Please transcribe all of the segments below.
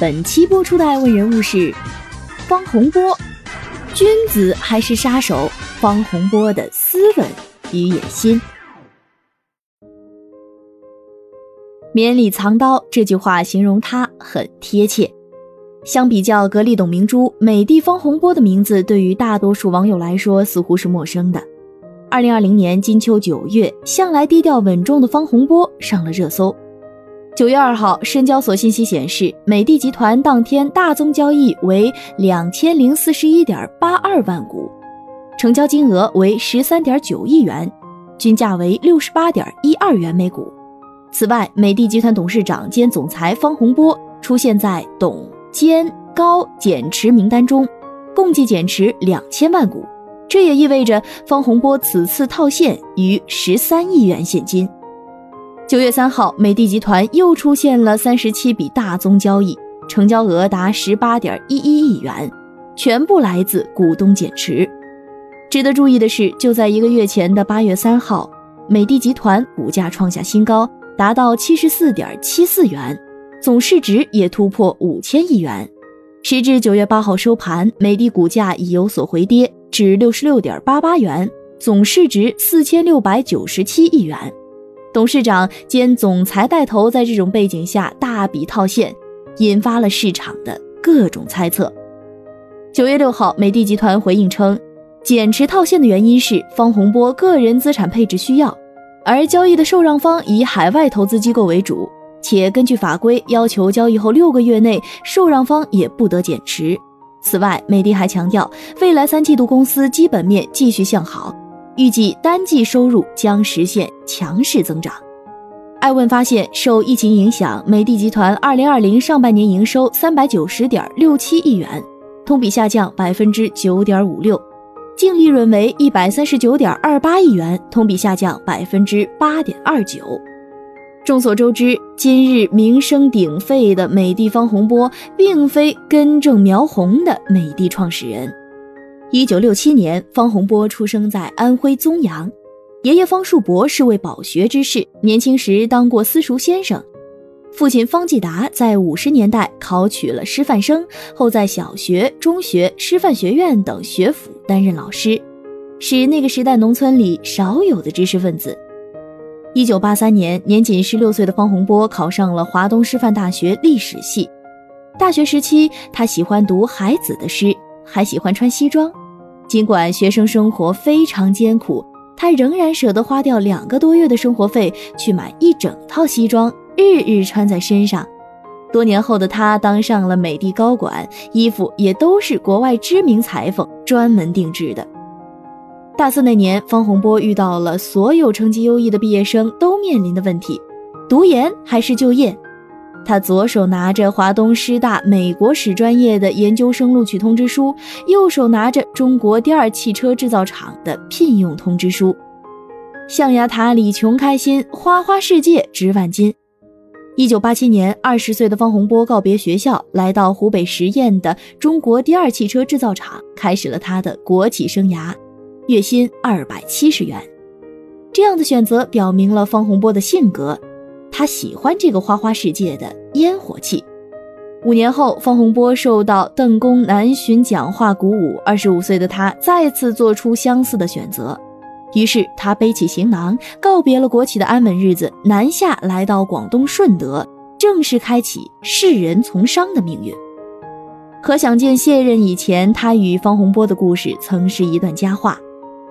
本期播出的爱问人物是方洪波，君子还是杀手？方洪波的斯文与野心。绵里藏刀这句话形容他很贴切。相比较格力董明珠，美的方洪波的名字对于大多数网友来说似乎是陌生的。二零二零年金秋九月，向来低调稳重的方洪波上了热搜。九月二号，深交所信息显示，美的集团当天大宗交易为两千零四十一点八二万股，成交金额为十三点九亿元，均价为六十八点一二元每股。此外，美的集团董事长兼总裁方洪波出现在董监高减持名单中，共计减持两千万股。这也意味着方洪波此次套现逾十三亿元现金。九月三号，美的集团又出现了三十七笔大宗交易，成交额达十八点一一亿元，全部来自股东减持。值得注意的是，就在一个月前的八月三号，美的集团股价创下新高。达到七十四点七四元，总市值也突破五千亿元。时至九月八号收盘，美的股价已有所回跌至六十六点八八元，总市值四千六百九十七亿元。董事长兼总裁带头在这种背景下大笔套现，引发了市场的各种猜测。九月六号，美的集团回应称，减持套现的原因是方洪波个人资产配置需要。而交易的受让方以海外投资机构为主，且根据法规要求，交易后六个月内受让方也不得减持。此外，美的还强调，未来三季度公司基本面继续向好，预计单季收入将实现强势增长。艾问发现，受疫情影响，美的集团二零二零上半年营收三百九十点六七亿元，同比下降百分之九点五六。净利润为一百三十九点二八亿元，同比下降百分之八点二九。众所周知，今日名声鼎沸的美的方洪波，并非根正苗红的美的创始人。一九六七年，方洪波出生在安徽枞阳，爷爷方树伯是位饱学之士，年轻时当过私塾先生。父亲方继达在五十年代考取了师范生，后在小学、中学、师范学院等学府担任老师，是那个时代农村里少有的知识分子。一九八三年，年仅十六岁的方洪波考上了华东师范大学历史系。大学时期，他喜欢读海子的诗，还喜欢穿西装。尽管学生生活非常艰苦，他仍然舍得花掉两个多月的生活费去买一整套西装。日日穿在身上，多年后的他当上了美的高管，衣服也都是国外知名裁缝专门定制的。大四那年，方洪波遇到了所有成绩优异的毕业生都面临的问题：读研还是就业？他左手拿着华东师大美国史专业的研究生录取通知书，右手拿着中国第二汽车制造厂的聘用通知书。象牙塔里穷开心，花花世界值万金。一九八七年，二十岁的方洪波告别学校，来到湖北十堰的中国第二汽车制造厂，开始了他的国企生涯，月薪二百七十元。这样的选择表明了方洪波的性格，他喜欢这个花花世界的烟火气。五年后，方洪波受到邓公南巡讲话鼓舞，二十五岁的他再次做出相似的选择。于是他背起行囊，告别了国企的安稳日子，南下来到广东顺德，正式开启世人从商的命运。可想见，卸任以前，他与方洪波的故事曾是一段佳话。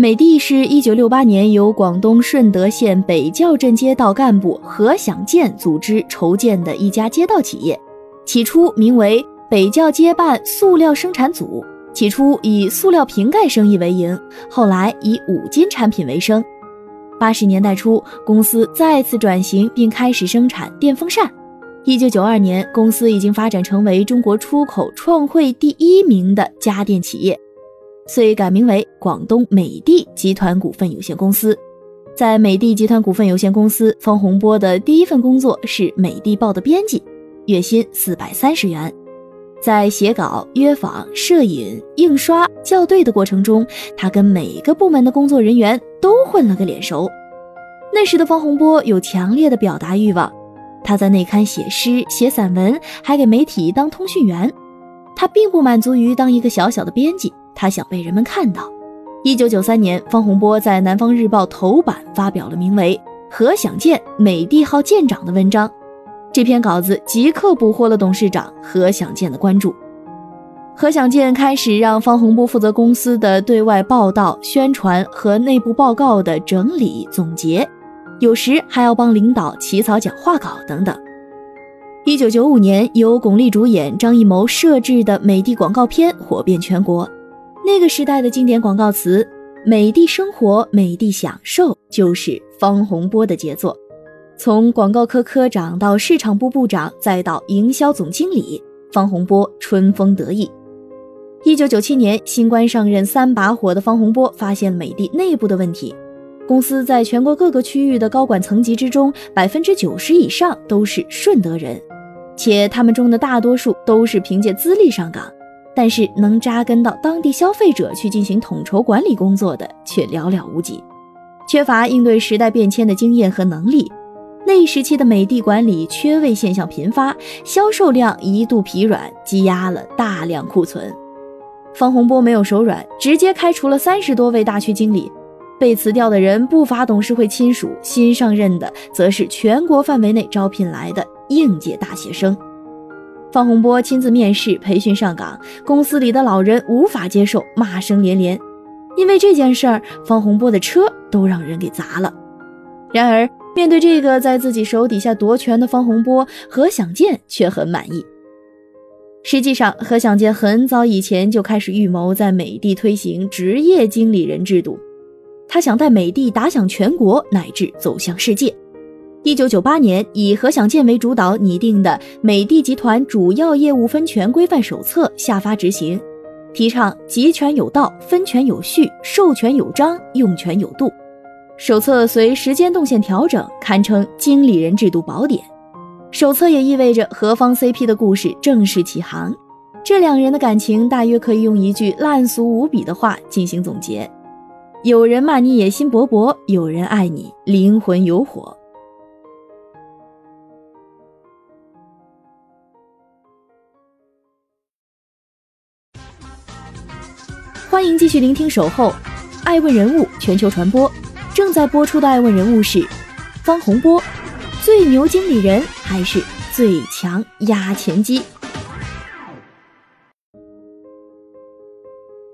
美的是一九六八年由广东顺德县北滘镇街道干部何享健组织筹建的一家街道企业，起初名为北滘街办塑料生产组。起初以塑料瓶盖生意为营，后来以五金产品为生。八十年代初，公司再次转型，并开始生产电风扇。一九九二年，公司已经发展成为中国出口创汇第一名的家电企业，遂改名为广东美的集团股份有限公司。在美的集团股份有限公司，方洪波的第一份工作是美的报的编辑，月薪四百三十元。在写稿、约访、摄影、印刷、校对的过程中，他跟每个部门的工作人员都混了个脸熟。那时的方洪波有强烈的表达欲望，他在内刊写诗、写散文，还给媒体当通讯员。他并不满足于当一个小小的编辑，他想被人们看到。一九九三年，方洪波在《南方日报》头版发表了名为《何想见美的号舰长》的文章。这篇稿子即刻捕获了董事长何享健的关注。何享健开始让方洪波负责公司的对外报道、宣传和内部报告的整理总结，有时还要帮领导起草讲话稿等等。一九九五年，由巩俐主演、张艺谋摄制的美的广告片火遍全国。那个时代的经典广告词“美的生活，美的享受”就是方洪波的杰作。从广告科科长到市场部部长，再到营销总经理，方洪波春风得意。一九九七年，新官上任三把火的方洪波发现美的内部的问题：公司在全国各个区域的高管层级之中，百分之九十以上都是顺德人，且他们中的大多数都是凭借资历上岗，但是能扎根到当地消费者去进行统筹管理工作的却寥寥无几，缺乏应对时代变迁的经验和能力。那一时期的美的管理缺位现象频发，销售量一度疲软，积压了大量库存。方洪波没有手软，直接开除了三十多位大区经理。被辞掉的人不乏董事会亲属，新上任的则是全国范围内招聘来的应届大学生。方洪波亲自面试培训上岗，公司里的老人无法接受，骂声连连。因为这件事儿，方洪波的车都让人给砸了。然而。面对这个在自己手底下夺权的方洪波，何享健却很满意。实际上，何享健很早以前就开始预谋在美的推行职业经理人制度，他想带美的打响全国乃至走向世界。一九九八年，以何享健为主导拟定的《美的集团主要业务分权规范手册》下发执行，提倡集权有道、分权有序、授权有章、用权有度。手册随时间动线调整，堪称经理人制度宝典。手册也意味着何方 CP 的故事正式起航。这两人的感情大约可以用一句烂俗无比的话进行总结：有人骂你野心勃勃，有人爱你灵魂有火。欢迎继续聆听《守候》，爱问人物全球传播。正在播出的爱问人物是方洪波，最牛经理人还是最强压钱机？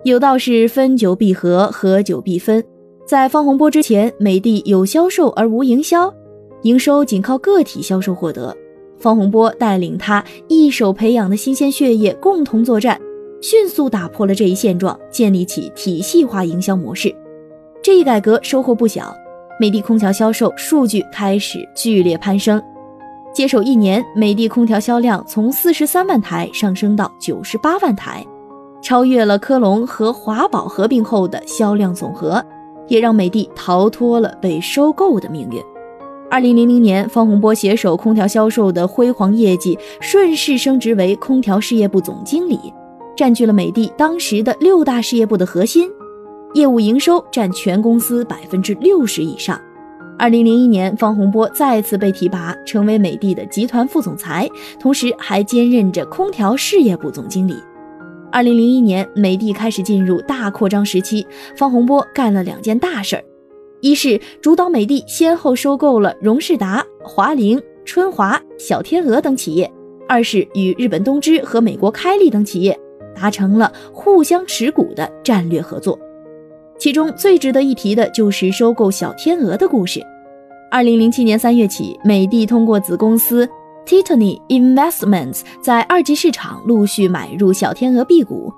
有道是分久必合，合久必分。在方洪波之前，美的有销售而无营销，营收仅靠个体销售获得。方洪波带领他一手培养的新鲜血液共同作战，迅速打破了这一现状，建立起体系化营销模式。这一改革收获不小，美的空调销售数据开始剧烈攀升。接手一年，美的空调销量从四十三万台上升到九十八万台，超越了科隆和华宝合并后的销量总和，也让美的逃脱了被收购的命运。二零零零年，方洪波携手空调销售的辉煌业绩，顺势升职为空调事业部总经理，占据了美的当时的六大事业部的核心。业务营收占全公司百分之六十以上。二零零一年，方洪波再次被提拔，成为美的的集团副总裁，同时还兼任着空调事业部总经理。二零零一年，美的开始进入大扩张时期，方洪波干了两件大事儿：一是主导美的先后收购了荣事达、华凌、春华、小天鹅等企业；二是与日本东芝和美国开利等企业达成了互相持股的战略合作。其中最值得一提的就是收购小天鹅的故事。二零零七年三月起，美的通过子公司 Titany Investments 在二级市场陆续买入小天鹅 B 股，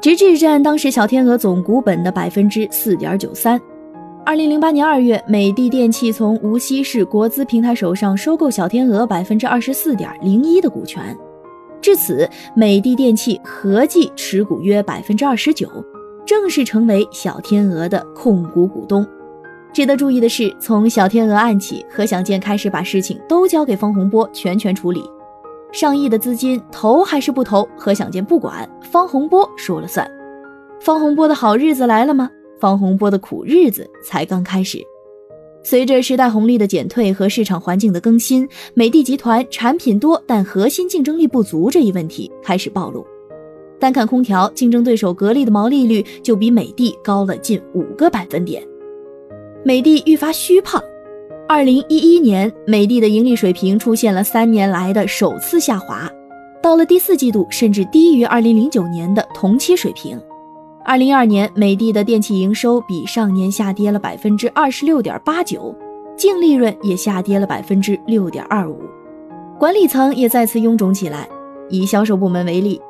直至占当时小天鹅总股本的百分之四点九三。二零零八年二月，美的电器从无锡市国资平台手上收购小天鹅百分之二十四点零一的股权，至此，美的电器合计持股约百分之二十九，正式成为小天鹅的控股股东。值得注意的是，从小天鹅案起，何享健开始把事情都交给方洪波全权处理，上亿的资金投还是不投，何享健不管，方洪波说了算。方洪波的好日子来了吗？方洪波的苦日子才刚开始。随着时代红利的减退和市场环境的更新，美的集团产品多但核心竞争力不足这一问题开始暴露。单看空调，竞争对手格力的毛利率就比美的高了近五个百分点。美的愈发虚胖，二零一一年，美的的盈利水平出现了三年来的首次下滑，到了第四季度，甚至低于二零零九年的同期水平。二零二年，美的的电器营收比上年下跌了百分之二十六点八九，净利润也下跌了百分之六点二五，管理层也再次臃肿起来。以销售部门为例，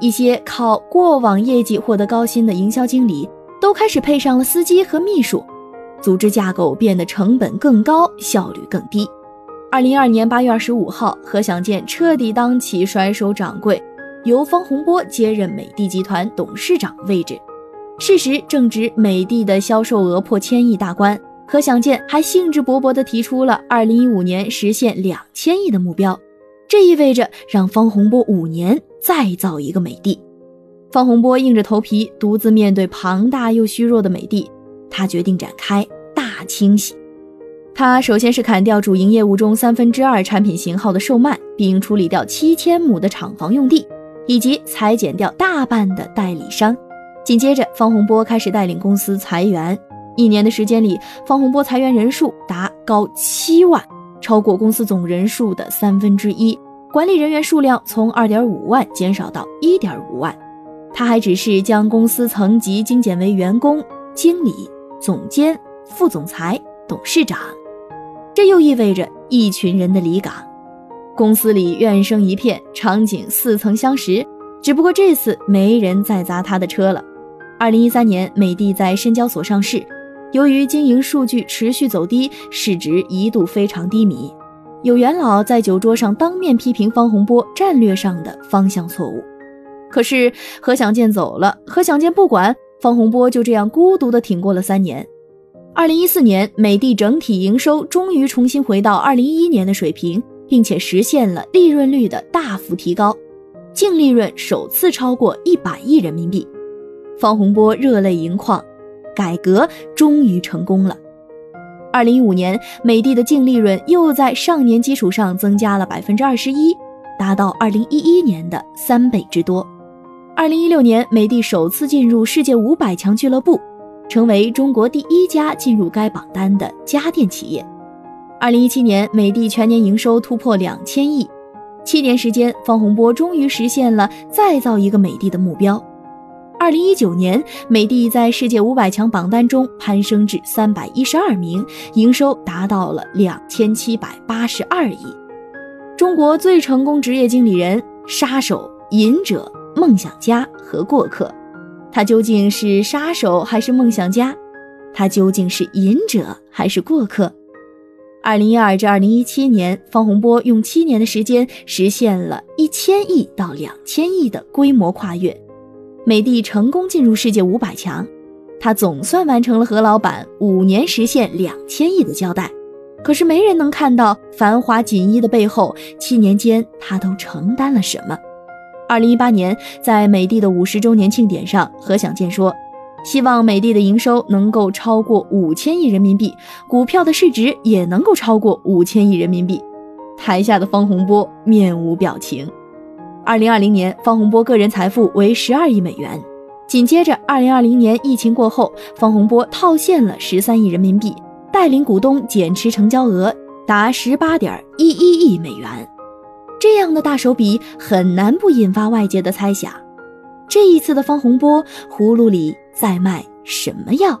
一些靠过往业绩获得高薪的营销经理，都开始配上了司机和秘书。组织架构变得成本更高，效率更低。二零二二年八月二十五号，何享健彻底当起甩手掌柜，由方洪波接任美的集团董事长位置。事实正值美的的销售额破千亿大关，何享健还兴致勃勃地提出了二零一五年实现两千亿的目标。这意味着让方洪波五年再造一个美的。方洪波硬着头皮独自面对庞大又虚弱的美的。他决定展开大清洗。他首先是砍掉主营业务中三分之二产品型号的售卖，并处理掉七千亩的厂房用地，以及裁减掉大半的代理商。紧接着，方洪波开始带领公司裁员。一年的时间里，方洪波裁员人数达高七万，超过公司总人数的三分之一。管理人员数量从二点五万减少到一点五万。他还只是将公司层级精简为员工、经理。总监、副总裁、董事长，这又意味着一群人的离岗。公司里怨声一片，场景似曾相识，只不过这次没人再砸他的车了。二零一三年，美的在深交所上市，由于经营数据持续走低，市值一度非常低迷。有元老在酒桌上当面批评方洪波战略上的方向错误。可是何享健走了，何享健不管。方洪波就这样孤独地挺过了三年。二零一四年，美的整体营收终于重新回到二零一一年的水平，并且实现了利润率的大幅提高，净利润首次超过一百亿人民币。方洪波热泪盈眶，改革终于成功了。二零一五年，美的的净利润又在上年基础上增加了百分之二十一，达到二零一一年的三倍之多。二零一六年，美的首次进入世界五百强俱乐部，成为中国第一家进入该榜单的家电企业。二零一七年，美的全年营收突破两千亿，七年时间，方洪波终于实现了再造一个美的的目标。二零一九年，美的在世界五百强榜单中攀升至三百一十二名，营收达到了两千七百八十二亿。中国最成功职业经理人，杀手、隐者。梦想家和过客，他究竟是杀手还是梦想家？他究竟是隐者还是过客？二零一二至二零一七年，方洪波用七年的时间实现了一千亿到两千亿的规模跨越，美的成功进入世界五百强，他总算完成了何老板五年实现两千亿的交代。可是没人能看到繁华锦衣的背后，七年间他都承担了什么。二零一八年，在美的的五十周年庆典上，何享健说：“希望美的的营收能够超过五千亿人民币，股票的市值也能够超过五千亿人民币。”台下的方洪波面无表情。二零二零年，方洪波个人财富为十二亿美元。紧接着，二零二零年疫情过后，方洪波套现了十三亿人民币，带领股东减持成交额达十八点一一亿美元。这样的大手笔很难不引发外界的猜想。这一次的方洪波葫芦里在卖什么药？